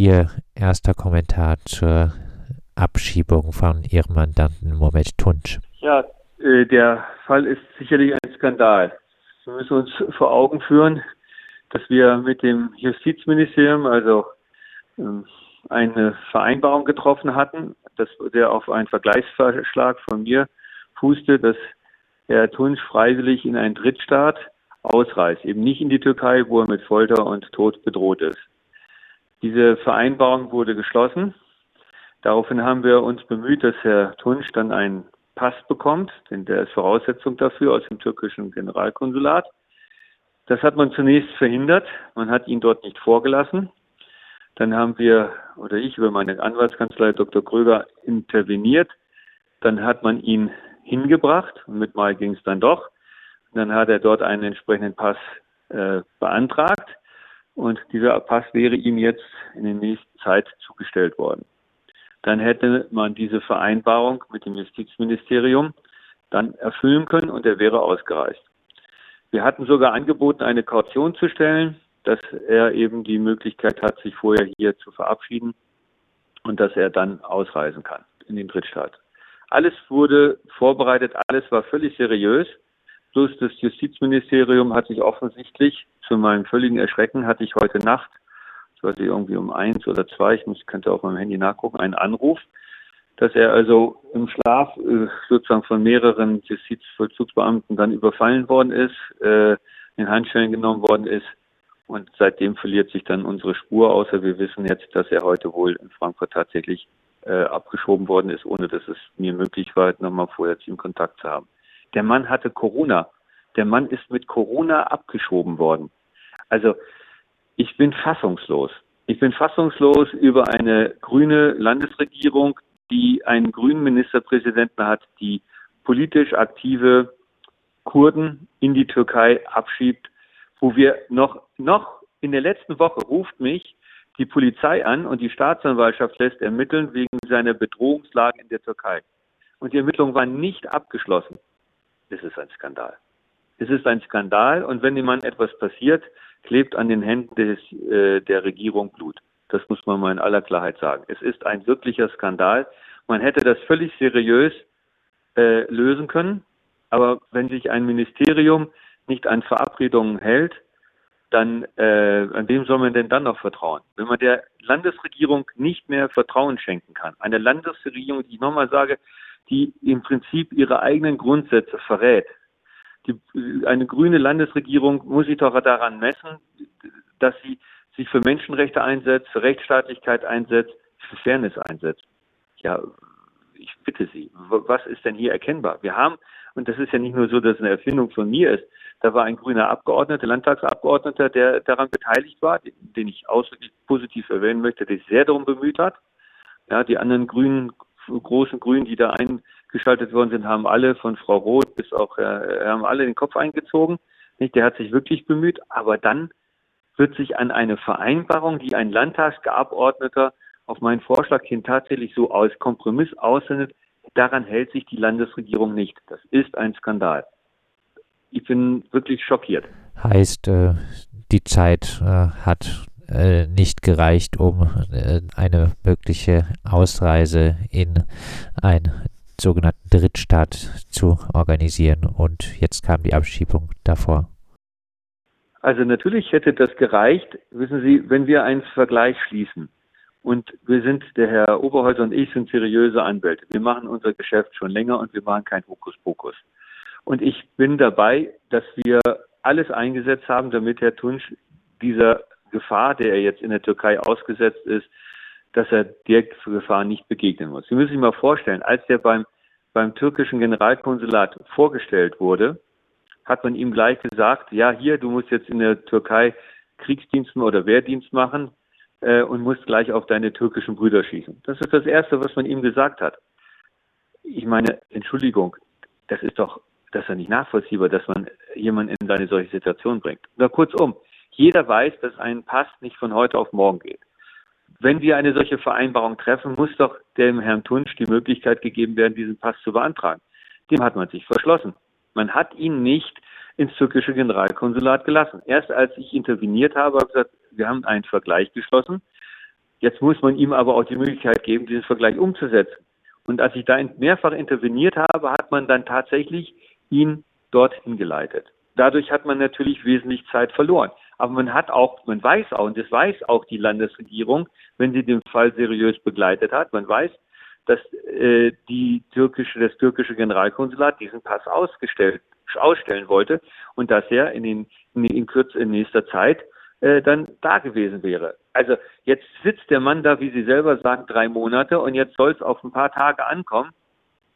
Ihr erster Kommentar zur Abschiebung von Ihrem Mandanten Mohamed Tunç? Ja, äh, der Fall ist sicherlich ein Skandal. Wir müssen uns vor Augen führen, dass wir mit dem Justizministerium, also ähm, eine Vereinbarung getroffen hatten, dass der auf einen Vergleichsvorschlag von mir fußte, dass Herr Tunsch freiwillig in einen Drittstaat ausreist, eben nicht in die Türkei, wo er mit Folter und Tod bedroht ist. Diese Vereinbarung wurde geschlossen. Daraufhin haben wir uns bemüht, dass Herr Tunsch dann einen Pass bekommt, denn der ist Voraussetzung dafür aus dem türkischen Generalkonsulat. Das hat man zunächst verhindert. Man hat ihn dort nicht vorgelassen. Dann haben wir oder ich über meine Anwaltskanzlei Dr. Kröger interveniert. Dann hat man ihn hingebracht und mit Mal ging es dann doch. Dann hat er dort einen entsprechenden Pass äh, beantragt und dieser Pass wäre ihm jetzt in der nächsten Zeit zugestellt worden. Dann hätte man diese Vereinbarung mit dem Justizministerium dann erfüllen können und er wäre ausgereist. Wir hatten sogar angeboten, eine Kaution zu stellen dass er eben die Möglichkeit hat, sich vorher hier zu verabschieden und dass er dann ausreisen kann in den Drittstaat. Alles wurde vorbereitet, alles war völlig seriös. Bloß das Justizministerium hat sich offensichtlich, zu meinem völligen Erschrecken, hatte ich heute Nacht, ich weiß nicht, irgendwie um eins oder zwei, ich muss, könnte auf meinem Handy nachgucken, einen Anruf, dass er also im Schlaf äh, sozusagen von mehreren Justizvollzugsbeamten dann überfallen worden ist, äh, in Handschellen genommen worden ist und seitdem verliert sich dann unsere Spur, außer wir wissen jetzt, dass er heute wohl in Frankfurt tatsächlich äh, abgeschoben worden ist, ohne dass es mir möglich war, nochmal vorher zu ihm Kontakt zu haben. Der Mann hatte Corona. Der Mann ist mit Corona abgeschoben worden. Also ich bin fassungslos. Ich bin fassungslos über eine grüne Landesregierung, die einen grünen Ministerpräsidenten hat, die politisch aktive Kurden in die Türkei abschiebt wo wir noch, noch in der letzten Woche ruft mich die Polizei an und die Staatsanwaltschaft lässt ermitteln wegen seiner Bedrohungslage in der Türkei. Und die Ermittlungen waren nicht abgeschlossen. Es ist ein Skandal. Es ist ein Skandal und wenn jemand etwas passiert, klebt an den Händen des, äh, der Regierung Blut. Das muss man mal in aller Klarheit sagen. Es ist ein wirklicher Skandal. Man hätte das völlig seriös äh, lösen können. Aber wenn sich ein Ministerium nicht an Verabredungen hält, dann äh, an wem soll man denn dann noch vertrauen? Wenn man der Landesregierung nicht mehr Vertrauen schenken kann, eine Landesregierung, die ich nochmal sage, die im Prinzip ihre eigenen Grundsätze verrät. Die, eine grüne Landesregierung muss sich doch daran messen, dass sie sich für Menschenrechte einsetzt, für Rechtsstaatlichkeit einsetzt, für Fairness einsetzt. Ja, ich bitte Sie, was ist denn hier erkennbar? Wir haben, und das ist ja nicht nur so, dass es eine Erfindung von mir ist, da war ein grüner Abgeordneter, Landtagsabgeordneter, der daran beteiligt war, den ich ausdrücklich positiv erwähnen möchte, der sich sehr darum bemüht hat. Ja, die anderen Grünen, großen Grünen, die da eingeschaltet worden sind, haben alle von Frau Roth bis auch, äh, haben alle den Kopf eingezogen. Nicht? Der hat sich wirklich bemüht, aber dann wird sich an eine Vereinbarung, die ein Landtagsabgeordneter auf meinen Vorschlag hin tatsächlich so als Kompromiss aussendet, daran hält sich die Landesregierung nicht. Das ist ein Skandal ich bin wirklich schockiert. Heißt, äh, die Zeit äh, hat äh, nicht gereicht, um äh, eine mögliche Ausreise in einen sogenannten Drittstaat zu organisieren und jetzt kam die Abschiebung davor. Also natürlich hätte das gereicht, wissen Sie, wenn wir einen Vergleich schließen. Und wir sind, der Herr Oberhäuser und ich sind seriöse Anwälte. Wir machen unser Geschäft schon länger und wir machen kein Hokuspokus. Und ich bin dabei, dass wir alles eingesetzt haben, damit Herr Tunsch dieser Gefahr, der er jetzt in der Türkei ausgesetzt ist, dass er der Gefahr nicht begegnen muss. Sie müssen sich mal vorstellen, als er beim, beim türkischen Generalkonsulat vorgestellt wurde, hat man ihm gleich gesagt, ja, hier, du musst jetzt in der Türkei Kriegsdienst oder Wehrdienst machen äh, und musst gleich auf deine türkischen Brüder schießen. Das ist das Erste, was man ihm gesagt hat. Ich meine, Entschuldigung, das ist doch das ist ja nicht nachvollziehbar, dass man jemanden in eine solche Situation bringt. Oder kurzum, jeder weiß, dass ein Pass nicht von heute auf morgen geht. Wenn wir eine solche Vereinbarung treffen, muss doch dem Herrn Tunsch die Möglichkeit gegeben werden, diesen Pass zu beantragen. Dem hat man sich verschlossen. Man hat ihn nicht ins türkische Generalkonsulat gelassen. Erst als ich interveniert habe, habe ich gesagt, wir haben einen Vergleich geschlossen. Jetzt muss man ihm aber auch die Möglichkeit geben, diesen Vergleich umzusetzen. Und als ich da mehrfach interveniert habe, hat man dann tatsächlich ihn dorthin geleitet. Dadurch hat man natürlich wesentlich Zeit verloren. Aber man hat auch, man weiß auch, und das weiß auch die Landesregierung, wenn sie den Fall seriös begleitet hat, man weiß, dass äh, die türkische, das türkische Generalkonsulat diesen Pass ausgestellt, ausstellen wollte und dass er in, den, in, in, Kürze, in nächster Zeit äh, dann da gewesen wäre. Also jetzt sitzt der Mann da, wie Sie selber sagen, drei Monate und jetzt soll es auf ein paar Tage ankommen.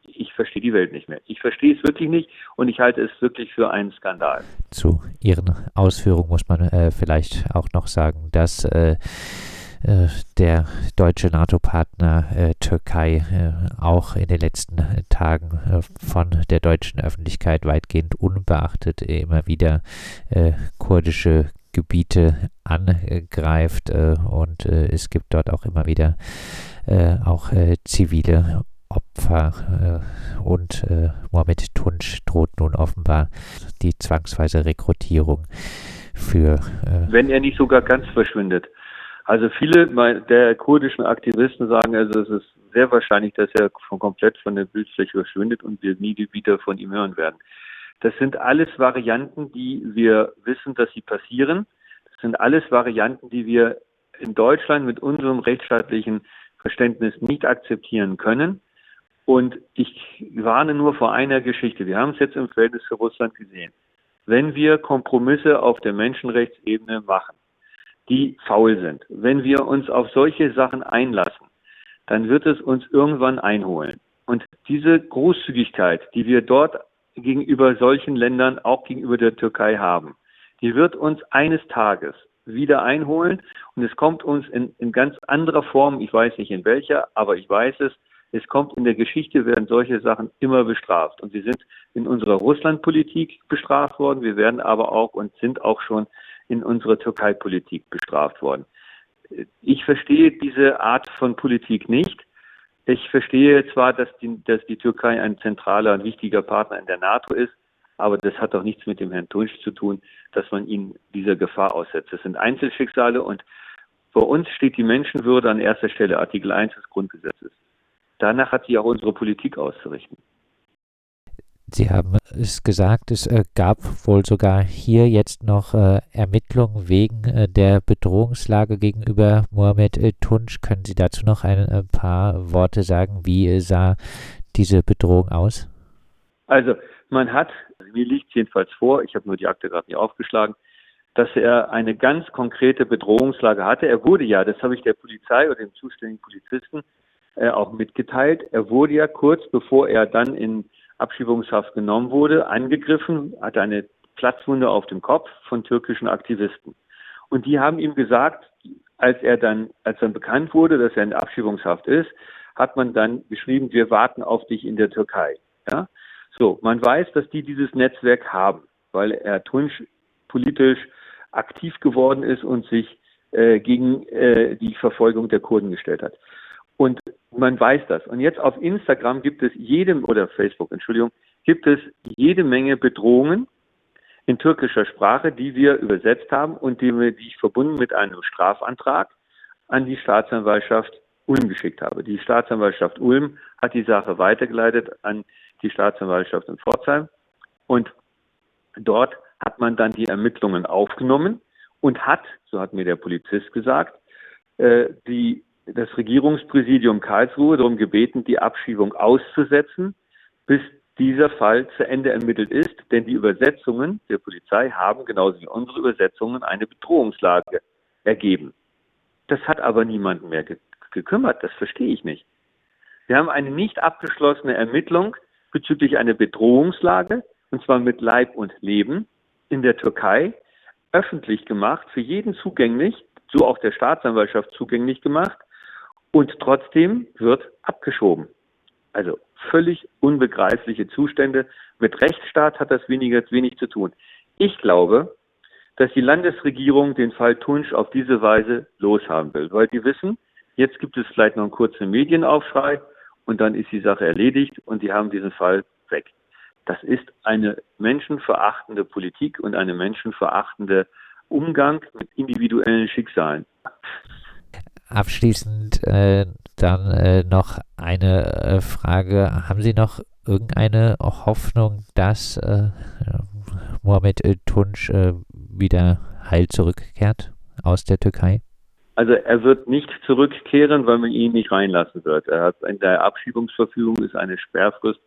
Ich verstehe die Welt nicht mehr. Ich verstehe es wirklich nicht und ich halte es wirklich für einen Skandal. Zu Ihren Ausführungen muss man äh, vielleicht auch noch sagen, dass äh, äh, der deutsche NATO-Partner äh, Türkei äh, auch in den letzten Tagen von der deutschen Öffentlichkeit weitgehend unbeachtet immer wieder kurdische Gebiete angreift und es gibt dort auch immer wieder auch zivile Opfer und Mohammed Tunç droht nun offenbar die zwangsweise Rekrutierung für. Wenn er nicht sogar ganz verschwindet. Also viele der kurdischen Aktivisten sagen, also es ist sehr wahrscheinlich, dass er von komplett von der Bildfläche verschwindet und wir nie wieder von ihm hören werden. Das sind alles Varianten, die wir wissen, dass sie passieren. Das sind alles Varianten, die wir in Deutschland mit unserem rechtsstaatlichen Verständnis nicht akzeptieren können. Und ich warne nur vor einer Geschichte. Wir haben es jetzt im Verhältnis zu Russland gesehen. Wenn wir Kompromisse auf der Menschenrechtsebene machen, die faul sind. Wenn wir uns auf solche Sachen einlassen, dann wird es uns irgendwann einholen. Und diese Großzügigkeit, die wir dort gegenüber solchen Ländern, auch gegenüber der Türkei haben, die wird uns eines Tages wieder einholen. Und es kommt uns in, in ganz anderer Form, ich weiß nicht in welcher, aber ich weiß es, es kommt in der Geschichte, werden solche Sachen immer bestraft. Und wir sind in unserer Russlandpolitik bestraft worden. Wir werden aber auch und sind auch schon in unserer Türkei-Politik bestraft worden. Ich verstehe diese Art von Politik nicht. Ich verstehe zwar, dass die, dass die Türkei ein zentraler und wichtiger Partner in der NATO ist, aber das hat doch nichts mit dem Herrn Tunsch zu tun, dass man ihn dieser Gefahr aussetzt. Das sind Einzelschicksale und bei uns steht die Menschenwürde an erster Stelle, Artikel 1 des Grundgesetzes. Danach hat sich auch unsere Politik auszurichten. Sie haben es gesagt, es äh, gab wohl sogar hier jetzt noch äh, Ermittlungen wegen äh, der Bedrohungslage gegenüber Mohamed Tunç. Können Sie dazu noch ein, paar Worte sagen? Wie sah diese Bedrohung aus? Also, man hat, mir liegt es jedenfalls vor, ich habe nur die Akte gerade nicht aufgeschlagen, dass er eine ganz konkrete Bedrohungslage hatte. Er wurde ja, das habe ich der Polizei oder dem zuständigen Polizisten äh, auch mitgeteilt, er wurde ja kurz bevor er dann in Abschiebungshaft genommen wurde, angegriffen, hatte eine Platzwunde auf dem Kopf von türkischen Aktivisten. Und die haben ihm gesagt, als er dann, als dann bekannt wurde, dass er in Abschiebungshaft ist, hat man dann geschrieben, wir warten auf dich in der Türkei. Ja? So, man weiß, dass die dieses Netzwerk haben, weil er Tunsch politisch aktiv geworden ist und sich äh, gegen äh, die Verfolgung der Kurden gestellt hat. Und man weiß das. Und jetzt auf Instagram gibt es jedem, oder Facebook, Entschuldigung, gibt es jede Menge Bedrohungen in türkischer Sprache, die wir übersetzt haben und die, die ich verbunden mit einem Strafantrag an die Staatsanwaltschaft Ulm geschickt habe. Die Staatsanwaltschaft Ulm hat die Sache weitergeleitet an die Staatsanwaltschaft in Pforzheim und dort hat man dann die Ermittlungen aufgenommen und hat, so hat mir der Polizist gesagt, äh, die das Regierungspräsidium Karlsruhe darum gebeten, die Abschiebung auszusetzen, bis dieser Fall zu Ende ermittelt ist, denn die Übersetzungen der Polizei haben genauso wie unsere Übersetzungen eine Bedrohungslage ergeben. Das hat aber niemanden mehr ge gekümmert, das verstehe ich nicht. Wir haben eine nicht abgeschlossene Ermittlung bezüglich einer Bedrohungslage, und zwar mit Leib und Leben, in der Türkei, öffentlich gemacht, für jeden zugänglich, so auch der Staatsanwaltschaft zugänglich gemacht, und trotzdem wird abgeschoben. Also völlig unbegreifliche Zustände. Mit Rechtsstaat hat das weniger, wenig zu tun. Ich glaube, dass die Landesregierung den Fall Tunsch auf diese Weise loshaben will, weil die wissen, jetzt gibt es vielleicht noch einen kurzen Medienaufschrei und dann ist die Sache erledigt und die haben diesen Fall weg. Das ist eine menschenverachtende Politik und eine menschenverachtende Umgang mit individuellen Schicksalen. Abschließend äh, dann äh, noch eine äh, Frage. Haben Sie noch irgendeine Hoffnung, dass äh, Mohamed Tunç äh, wieder heil zurückkehrt aus der Türkei? Also er wird nicht zurückkehren, weil man ihn nicht reinlassen wird. Er hat in der Abschiebungsverfügung ist eine Sperrfrist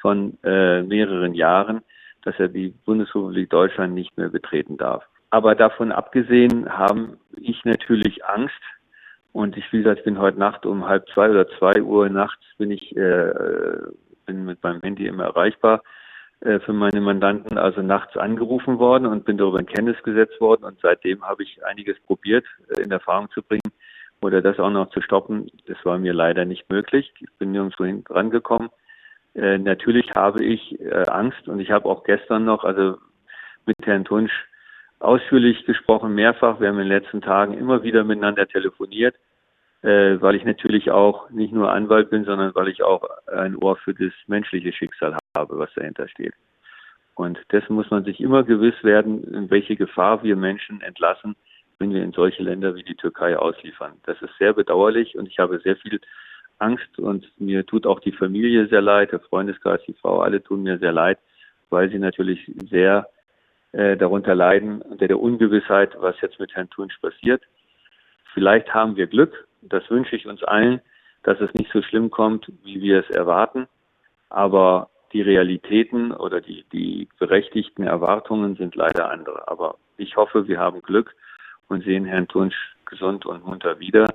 von äh, mehreren Jahren, dass er die Bundesrepublik Deutschland nicht mehr betreten darf. Aber davon abgesehen habe ich natürlich Angst. Und ich, wie gesagt, bin heute Nacht um halb zwei oder zwei Uhr nachts bin ich äh, bin mit meinem Handy immer erreichbar äh, für meine Mandanten, also nachts angerufen worden und bin darüber in Kenntnis gesetzt worden. Und seitdem habe ich einiges probiert, äh, in Erfahrung zu bringen oder das auch noch zu stoppen. Das war mir leider nicht möglich. Ich bin nirgendwo rangekommen. Äh, natürlich habe ich äh, Angst und ich habe auch gestern noch, also mit Herrn Tunsch ausführlich gesprochen, mehrfach. Wir haben in den letzten Tagen immer wieder miteinander telefoniert, äh, weil ich natürlich auch nicht nur Anwalt bin, sondern weil ich auch ein Ohr für das menschliche Schicksal habe, was dahinter steht. Und dessen muss man sich immer gewiss werden, in welche Gefahr wir Menschen entlassen, wenn wir in solche Länder wie die Türkei ausliefern. Das ist sehr bedauerlich und ich habe sehr viel Angst und mir tut auch die Familie sehr leid, der Freundeskreis, die Frau, alle tun mir sehr leid, weil sie natürlich sehr äh, darunter leiden, unter der Ungewissheit, was jetzt mit Herrn Thunsch passiert. Vielleicht haben wir Glück, das wünsche ich uns allen, dass es nicht so schlimm kommt, wie wir es erwarten, aber die Realitäten oder die, die berechtigten Erwartungen sind leider andere. Aber ich hoffe, wir haben Glück und sehen Herrn Thunsch gesund und munter wieder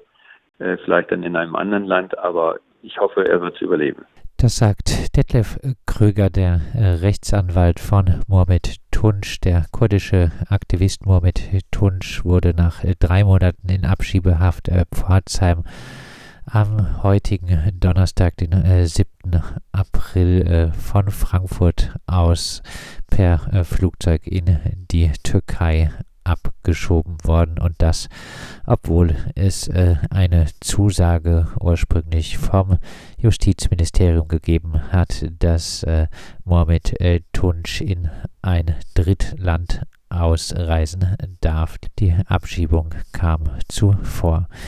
äh, vielleicht dann in einem anderen Land, aber ich hoffe, er wird es überleben. Das sagt Detlef Kröger, der äh, Rechtsanwalt von Mohamed Tunç. Der kurdische Aktivist Mohamed Tunç wurde nach äh, drei Monaten in Abschiebehaft äh, Pforzheim am heutigen Donnerstag, den äh, 7. April, äh, von Frankfurt aus per äh, Flugzeug in die Türkei abgeschoben worden und das, obwohl es äh, eine Zusage ursprünglich vom Justizministerium gegeben hat, dass äh, Mohamed äh, Tunç in ein Drittland ausreisen darf. Die Abschiebung kam zuvor.